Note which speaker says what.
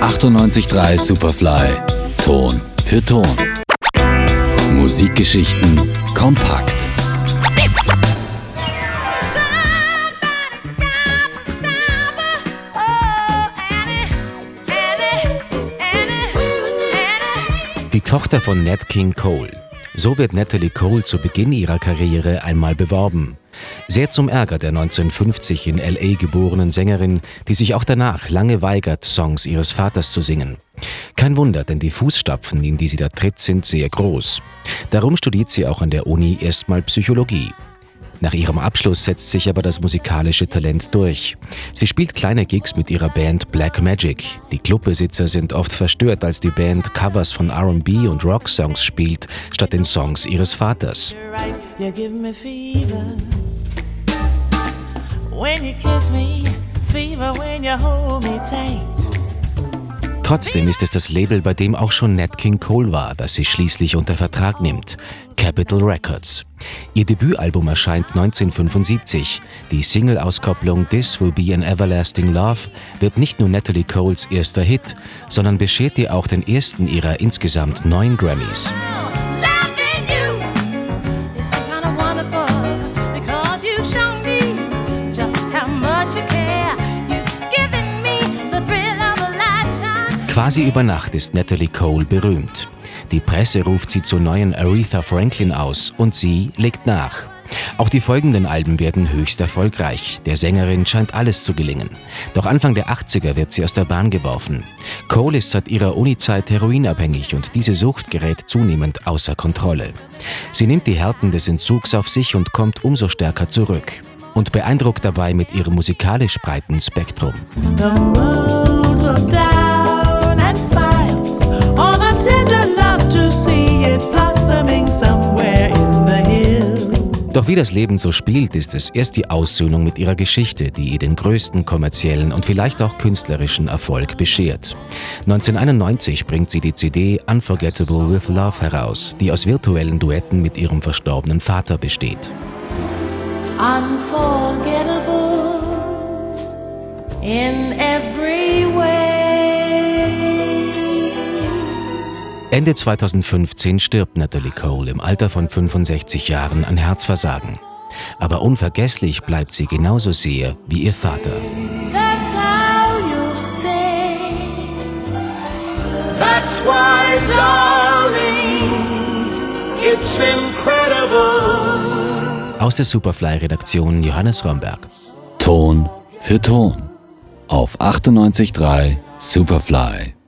Speaker 1: 98.3 Superfly. Ton für Ton. Musikgeschichten kompakt.
Speaker 2: Die Tochter von Nat King Cole. So wird Natalie Cole zu Beginn ihrer Karriere einmal beworben. Sehr zum Ärger der 1950 in LA geborenen Sängerin, die sich auch danach lange weigert, Songs ihres Vaters zu singen. Kein Wunder, denn die Fußstapfen, in die sie da tritt, sind sehr groß. Darum studiert sie auch an der Uni erstmal Psychologie. Nach ihrem Abschluss setzt sich aber das musikalische Talent durch. Sie spielt kleine Gigs mit ihrer Band Black Magic. Die Clubbesitzer sind oft verstört, als die Band Covers von RB und Rock-Songs spielt, statt den Songs ihres Vaters. Trotzdem ist es das Label, bei dem auch schon Nat King Cole war, das sie schließlich unter Vertrag nimmt. Capitol Records. Ihr Debütalbum erscheint 1975. Die Single-Auskopplung This Will Be an Everlasting Love wird nicht nur Natalie Coles erster Hit, sondern beschert ihr auch den ersten ihrer insgesamt neun Grammys. Quasi über Nacht ist Natalie Cole berühmt. Die Presse ruft sie zur neuen Aretha Franklin aus und sie legt nach. Auch die folgenden Alben werden höchst erfolgreich. Der Sängerin scheint alles zu gelingen. Doch Anfang der 80er wird sie aus der Bahn geworfen. Cole ist seit ihrer Unizeit heroinabhängig und diese Sucht gerät zunehmend außer Kontrolle. Sie nimmt die Härten des Entzugs auf sich und kommt umso stärker zurück. Und beeindruckt dabei mit ihrem musikalisch breiten Spektrum. Doch wie das Leben so spielt, ist es erst die Aussöhnung mit ihrer Geschichte, die ihr den größten kommerziellen und vielleicht auch künstlerischen Erfolg beschert. 1991 bringt sie die CD Unforgettable with Love heraus, die aus virtuellen Duetten mit ihrem verstorbenen Vater besteht. Unforgettable in every Ende 2015 stirbt Natalie Cole im Alter von 65 Jahren an Herzversagen. Aber unvergesslich bleibt sie genauso sehr wie ihr Vater. Aus der Superfly-Redaktion Johannes Romberg.
Speaker 1: Ton für Ton auf 98.3 Superfly.